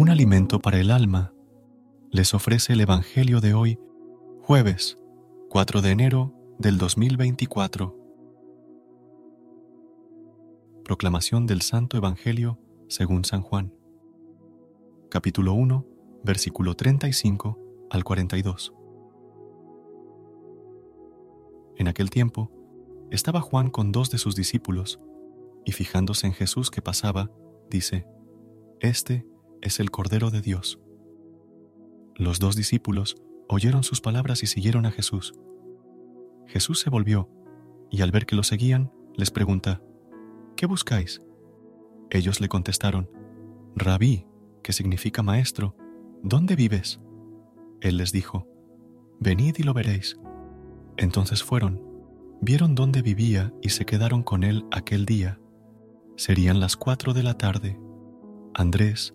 un alimento para el alma, les ofrece el Evangelio de hoy, jueves 4 de enero del 2024. Proclamación del Santo Evangelio según San Juan. Capítulo 1, versículo 35 al 42. En aquel tiempo, estaba Juan con dos de sus discípulos, y fijándose en Jesús que pasaba, dice, Este es el Cordero de Dios. Los dos discípulos oyeron sus palabras y siguieron a Jesús. Jesús se volvió, y al ver que lo seguían, les pregunta, ¿Qué buscáis? Ellos le contestaron, Rabí, que significa maestro, ¿dónde vives? Él les dijo, Venid y lo veréis. Entonces fueron, vieron dónde vivía y se quedaron con él aquel día. Serían las cuatro de la tarde. Andrés,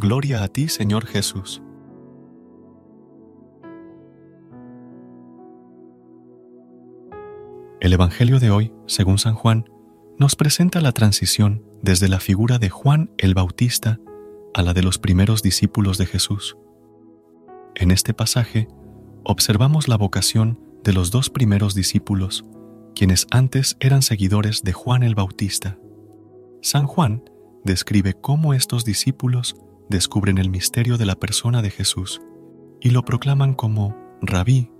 Gloria a ti, Señor Jesús. El Evangelio de hoy, según San Juan, nos presenta la transición desde la figura de Juan el Bautista a la de los primeros discípulos de Jesús. En este pasaje observamos la vocación de los dos primeros discípulos, quienes antes eran seguidores de Juan el Bautista. San Juan describe cómo estos discípulos descubren el misterio de la persona de Jesús y lo proclaman como rabí,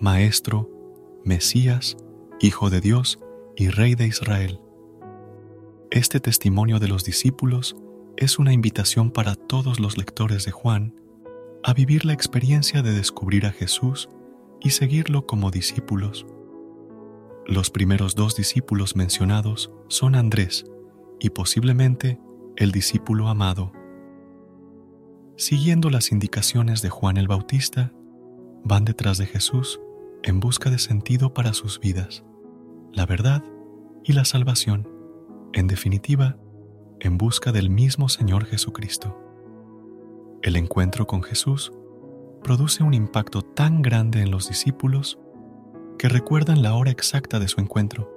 maestro, Mesías, Hijo de Dios y Rey de Israel. Este testimonio de los discípulos es una invitación para todos los lectores de Juan a vivir la experiencia de descubrir a Jesús y seguirlo como discípulos. Los primeros dos discípulos mencionados son Andrés y posiblemente el discípulo amado. Siguiendo las indicaciones de Juan el Bautista, van detrás de Jesús en busca de sentido para sus vidas, la verdad y la salvación, en definitiva, en busca del mismo Señor Jesucristo. El encuentro con Jesús produce un impacto tan grande en los discípulos que recuerdan la hora exacta de su encuentro.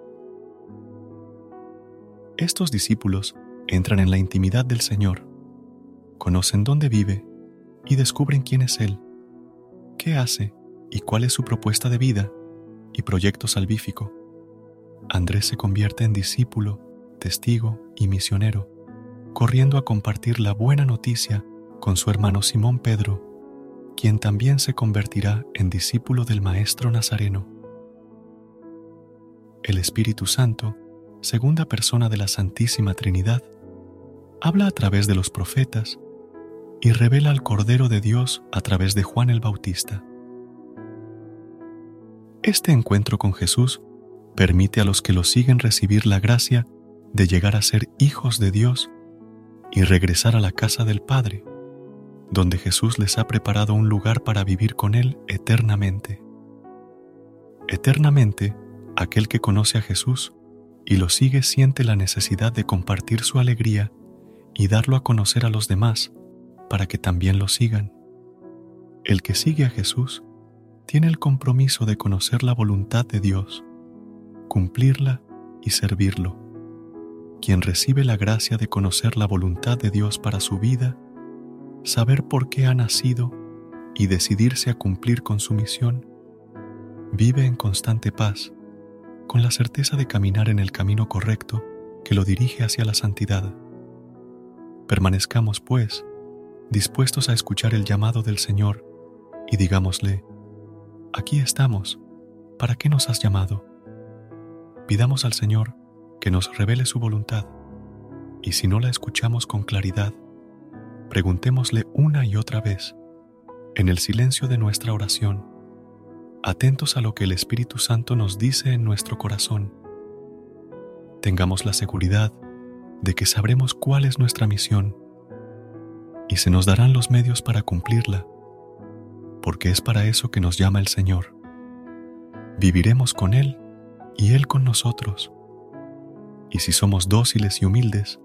Estos discípulos entran en la intimidad del Señor, conocen dónde vive y descubren quién es Él, qué hace y cuál es su propuesta de vida y proyecto salvífico. Andrés se convierte en discípulo, testigo y misionero, corriendo a compartir la buena noticia con su hermano Simón Pedro, quien también se convertirá en discípulo del Maestro Nazareno. El Espíritu Santo, segunda persona de la Santísima Trinidad, habla a través de los profetas y revela al Cordero de Dios a través de Juan el Bautista. Este encuentro con Jesús permite a los que lo siguen recibir la gracia de llegar a ser hijos de Dios y regresar a la casa del Padre, donde Jesús les ha preparado un lugar para vivir con Él eternamente. Eternamente, aquel que conoce a Jesús y lo sigue siente la necesidad de compartir su alegría y darlo a conocer a los demás para que también lo sigan. El que sigue a Jesús tiene el compromiso de conocer la voluntad de Dios, cumplirla y servirlo. Quien recibe la gracia de conocer la voluntad de Dios para su vida, saber por qué ha nacido y decidirse a cumplir con su misión, vive en constante paz, con la certeza de caminar en el camino correcto que lo dirige hacia la santidad. Permanezcamos, pues, dispuestos a escuchar el llamado del Señor y digámosle, aquí estamos, ¿para qué nos has llamado? Pidamos al Señor que nos revele su voluntad y si no la escuchamos con claridad, preguntémosle una y otra vez, en el silencio de nuestra oración, atentos a lo que el Espíritu Santo nos dice en nuestro corazón. Tengamos la seguridad de que sabremos cuál es nuestra misión y se nos darán los medios para cumplirla, porque es para eso que nos llama el Señor. Viviremos con Él y Él con nosotros. Y si somos dóciles y humildes,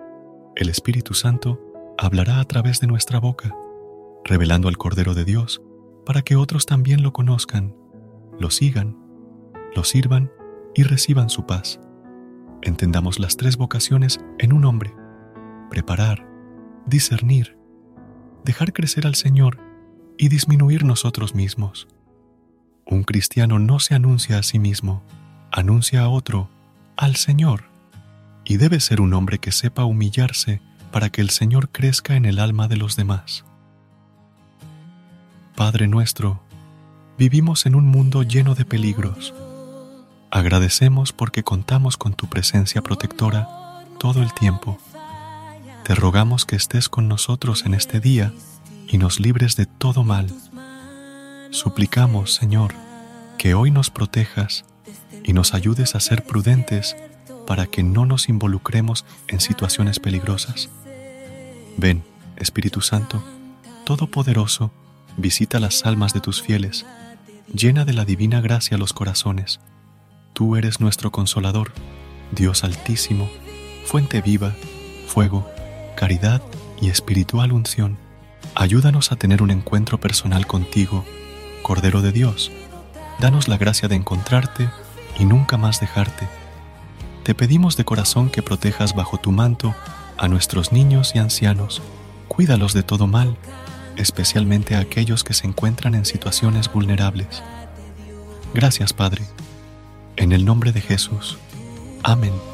el Espíritu Santo hablará a través de nuestra boca, revelando al Cordero de Dios para que otros también lo conozcan, lo sigan, lo sirvan y reciban su paz. Entendamos las tres vocaciones en un hombre. Preparar, discernir, dejar crecer al Señor y disminuir nosotros mismos. Un cristiano no se anuncia a sí mismo, anuncia a otro, al Señor, y debe ser un hombre que sepa humillarse para que el Señor crezca en el alma de los demás. Padre nuestro, vivimos en un mundo lleno de peligros. Agradecemos porque contamos con tu presencia protectora todo el tiempo. Te rogamos que estés con nosotros en este día y nos libres de todo mal. Suplicamos, Señor, que hoy nos protejas y nos ayudes a ser prudentes para que no nos involucremos en situaciones peligrosas. Ven, Espíritu Santo, Todopoderoso, visita las almas de tus fieles, llena de la divina gracia los corazones. Tú eres nuestro consolador, Dios altísimo, fuente viva, fuego, caridad y espiritual unción, ayúdanos a tener un encuentro personal contigo, Cordero de Dios. Danos la gracia de encontrarte y nunca más dejarte. Te pedimos de corazón que protejas bajo tu manto a nuestros niños y ancianos. Cuídalos de todo mal, especialmente a aquellos que se encuentran en situaciones vulnerables. Gracias, Padre. En el nombre de Jesús. Amén.